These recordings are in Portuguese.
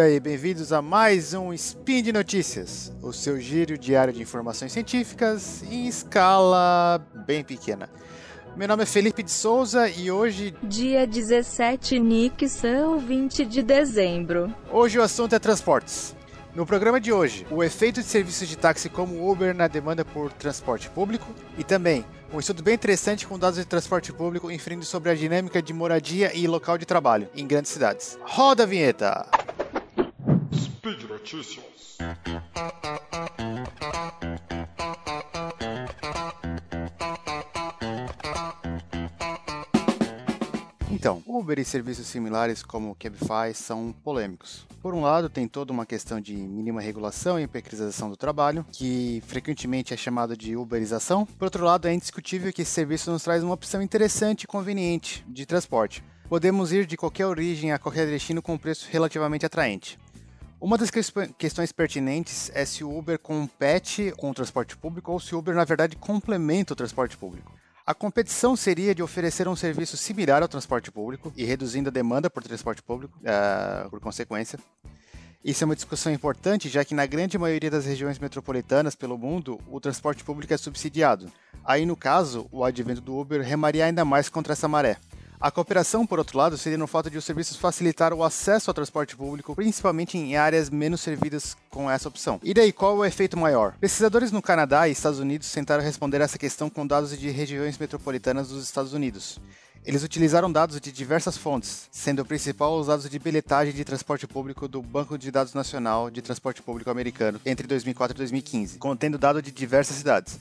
dia e bem-vindos a mais um Spin de Notícias, o seu giro diário de informações científicas em escala bem pequena. Meu nome é Felipe de Souza e hoje. Dia 17 Nixon, 20 de dezembro. Hoje o assunto é transportes. No programa de hoje, o efeito de serviços de táxi como Uber na demanda por transporte público e também um estudo bem interessante com dados de transporte público inferindo sobre a dinâmica de moradia e local de trabalho em grandes cidades. Roda a vinheta! Notícias. Então, Uber e serviços similares como o Cabify são polêmicos. Por um lado, tem toda uma questão de mínima regulação e precarização do trabalho, que frequentemente é chamado de uberização. Por outro lado, é indiscutível que esse serviço nos traz uma opção interessante e conveniente de transporte. Podemos ir de qualquer origem a qualquer destino com um preço relativamente atraente. Uma das questões pertinentes é se o Uber compete com o transporte público ou se o Uber, na verdade, complementa o transporte público. A competição seria de oferecer um serviço similar ao transporte público e reduzindo a demanda por transporte público, uh, por consequência. Isso é uma discussão importante, já que na grande maioria das regiões metropolitanas pelo mundo, o transporte público é subsidiado. Aí, no caso, o advento do Uber remaria ainda mais contra essa maré. A cooperação, por outro lado, seria no fato de os serviços facilitar o acesso ao transporte público, principalmente em áreas menos servidas com essa opção. E daí, qual o efeito maior? Pesquisadores no Canadá e Estados Unidos tentaram responder essa questão com dados de regiões metropolitanas dos Estados Unidos. Eles utilizaram dados de diversas fontes, sendo o principal os dados de bilhetagem de transporte público do Banco de Dados Nacional de Transporte Público Americano entre 2004 e 2015, contendo dados de diversas cidades.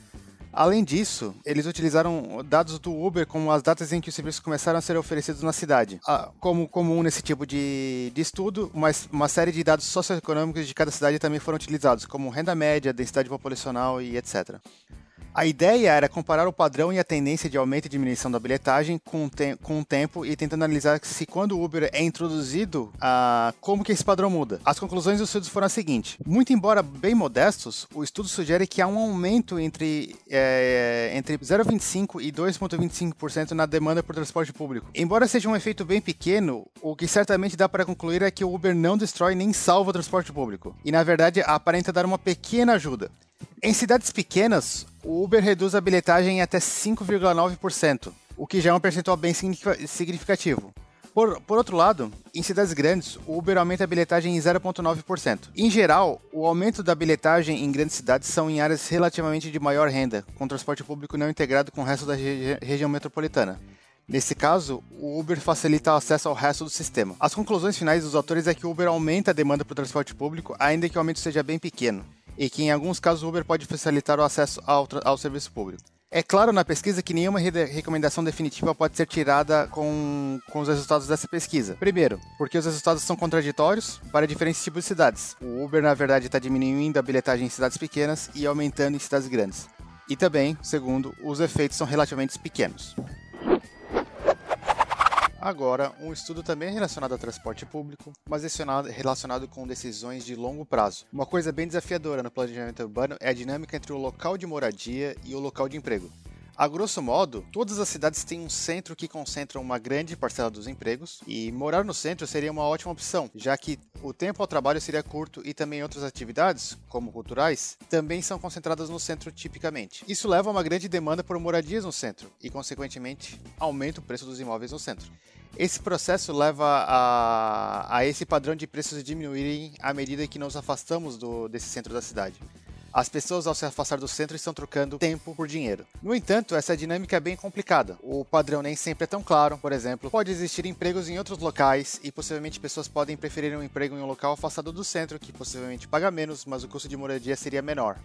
Além disso, eles utilizaram dados do Uber como as datas em que os serviços começaram a ser oferecidos na cidade. Ah, como comum nesse tipo de, de estudo, uma, uma série de dados socioeconômicos de cada cidade também foram utilizados, como renda média, densidade populacional e etc. A ideia era comparar o padrão e a tendência de aumento e diminuição da bilhetagem com, te com o tempo e tentando analisar se quando o Uber é introduzido, como que esse padrão muda. As conclusões dos estudos foram as seguintes. Muito embora bem modestos, o estudo sugere que há um aumento entre, é, entre 0,25% e 2,25% na demanda por transporte público. Embora seja um efeito bem pequeno, o que certamente dá para concluir é que o Uber não destrói nem salva o transporte público. E na verdade aparenta dar uma pequena ajuda. Em cidades pequenas, o Uber reduz a bilhetagem em até 5,9%, o que já é um percentual bem significativo. Por, por, outro lado, em cidades grandes, o Uber aumenta a bilhetagem em 0,9%. Em geral, o aumento da bilhetagem em grandes cidades são em áreas relativamente de maior renda, com transporte público não integrado com o resto da regi região metropolitana. Nesse caso, o Uber facilita o acesso ao resto do sistema. As conclusões finais dos autores é que o Uber aumenta a demanda por transporte público, ainda que o aumento seja bem pequeno e que em alguns casos o Uber pode facilitar o acesso ao, ao serviço público. É claro na pesquisa que nenhuma re recomendação definitiva pode ser tirada com, com os resultados dessa pesquisa. Primeiro, porque os resultados são contraditórios para diferentes tipos de cidades. O Uber, na verdade, está diminuindo a bilhetagem em cidades pequenas e aumentando em cidades grandes. E também, segundo, os efeitos são relativamente pequenos. Agora, um estudo também relacionado ao transporte público, mas relacionado com decisões de longo prazo. Uma coisa bem desafiadora no planejamento urbano é a dinâmica entre o local de moradia e o local de emprego. A grosso modo, todas as cidades têm um centro que concentra uma grande parcela dos empregos, e morar no centro seria uma ótima opção, já que o tempo ao trabalho seria curto e também outras atividades, como culturais, também são concentradas no centro tipicamente. Isso leva a uma grande demanda por moradias no centro e, consequentemente, aumenta o preço dos imóveis no centro. Esse processo leva a, a esse padrão de preços diminuírem à medida que nos afastamos do, desse centro da cidade. As pessoas, ao se afastar do centro, estão trocando tempo por dinheiro. No entanto, essa dinâmica é bem complicada. O padrão nem sempre é tão claro. Por exemplo, pode existir empregos em outros locais e possivelmente pessoas podem preferir um emprego em um local afastado do centro, que possivelmente paga menos, mas o custo de moradia seria menor.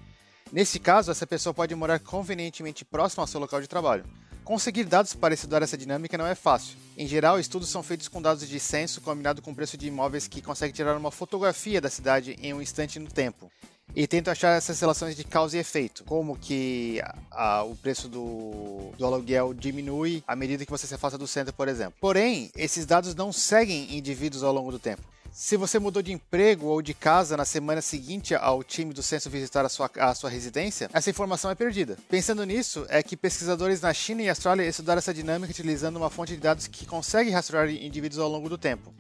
Nesse caso, essa pessoa pode morar convenientemente próximo ao seu local de trabalho. Conseguir dados para estudar essa dinâmica não é fácil. Em geral, estudos são feitos com dados de censo combinado com o preço de imóveis que consegue tirar uma fotografia da cidade em um instante no tempo e tento achar essas relações de causa e efeito, como que a, a, o preço do, do aluguel diminui à medida que você se afasta do centro, por exemplo. Porém, esses dados não seguem indivíduos ao longo do tempo. Se você mudou de emprego ou de casa na semana seguinte ao time do censo visitar a sua, a sua residência, essa informação é perdida. Pensando nisso, é que pesquisadores na China e Austrália estudaram essa dinâmica utilizando uma fonte de dados que consegue rastrear indivíduos ao longo do tempo.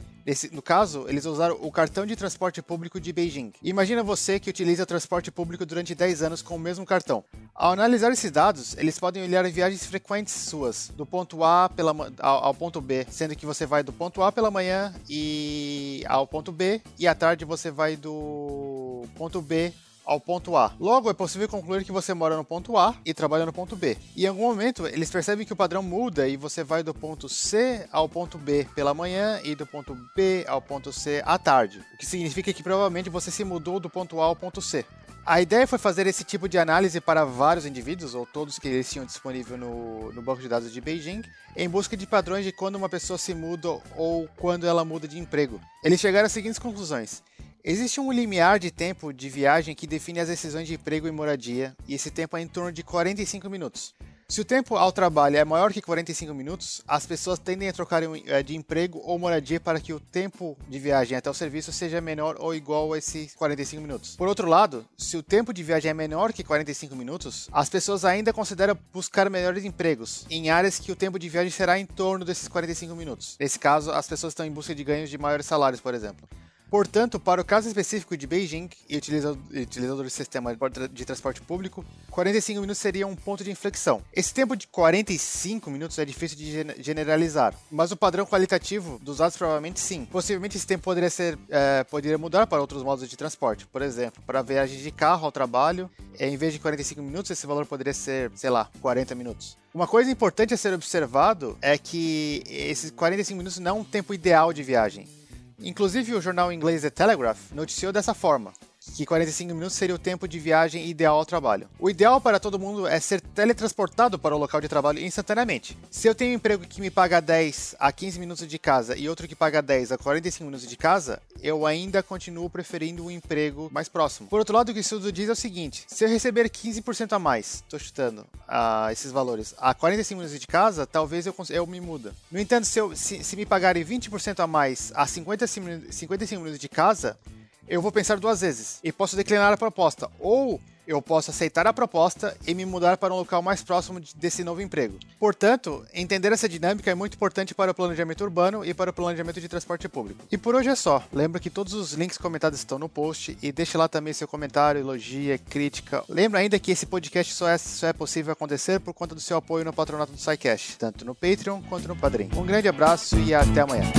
No caso, eles usaram o cartão de transporte público de Beijing. Imagina você que utiliza transporte público durante 10 anos com o mesmo cartão. Ao analisar esses dados, eles podem olhar viagens frequentes suas, do ponto A pela, ao, ao, ponto B, sendo que você vai do ponto A pela manhã e ao ponto B, e à tarde você vai do ponto B ao ponto A. Logo, é possível concluir que você mora no ponto A e trabalha no ponto B. E em algum momento, eles percebem que o padrão muda e você vai do ponto C ao ponto B pela manhã e do ponto B ao ponto C à tarde. O que significa que provavelmente você se mudou do ponto A ao ponto C. A ideia foi fazer esse tipo de análise para vários indivíduos, ou todos que eles tinham disponível no, no, banco de dados de Beijing, em busca de padrões de quando uma pessoa se muda ou quando ela muda de emprego. Eles chegaram às seguintes conclusões. Existe um limiar de tempo de viagem que define as decisões de emprego e moradia, e esse tempo é em torno de 45 minutos. Se o tempo ao trabalho é maior que 45 minutos, as pessoas tendem a trocar eh, de emprego ou moradia para que o tempo de viagem até o serviço seja menor ou igual a esses 45 minutos. Por outro lado, se o tempo de viagem é menor que 45 minutos, as pessoas ainda consideram buscar melhores empregos em áreas que o tempo de viagem será em torno desses 45 minutos. Nesse caso, as pessoas estão em busca de ganhos de maiores salários, por exemplo. Portanto, para o caso específico de Beijing e utilizador, do sistema de transporte público, 45 minutos seria um ponto de inflexão. Esse tempo de 45 minutos é difícil de generalizar, mas o padrão qualitativo dos dados provavelmente sim. Possivelmente esse tempo poderia, ser, é, poderia mudar para outros modos de transporte. Por exemplo, para viagens de carro ao trabalho, em vez de 45 minutos, esse valor poderia ser, sei lá, 40 minutos. Uma coisa importante a ser observado é que esses 45 minutos não é um tempo ideal de viagem. Inclusive, o jornal inglês The Telegraph noticiou dessa forma: que 45 minutos seria o tempo de viagem ideal ao trabalho. O ideal para todo mundo é ser teletransportado para o local de trabalho instantaneamente. Se eu tenho um emprego que me paga 10 a 15 minutos de casa e outro que paga 10 a 45 minutos de casa, eu ainda continuo preferindo um emprego mais próximo. Por outro lado, o que o estudo diz é o seguinte: se eu receber 15% a mais, estou chutando uh, esses valores, a 45 minutos de casa, talvez eu, eu me muda. No entanto, se, eu, se, se me pagarem 20% a mais a 55 minutos de casa, eu vou pensar duas vezes e posso declinar a proposta. Ou eu posso aceitar a proposta e me mudar para um local mais próximo desse novo emprego. Portanto, entender essa dinâmica é muito importante para o planejamento urbano e para o planejamento de transporte público. E por hoje é só. Lembra que todos os links comentados estão no post e deixe lá também seu comentário, elogia, crítica. Lembra ainda que esse podcast só é, só é possível acontecer por conta do seu apoio no patronato do SciCast, tanto no Patreon quanto no Padrim. Um grande abraço e até amanhã.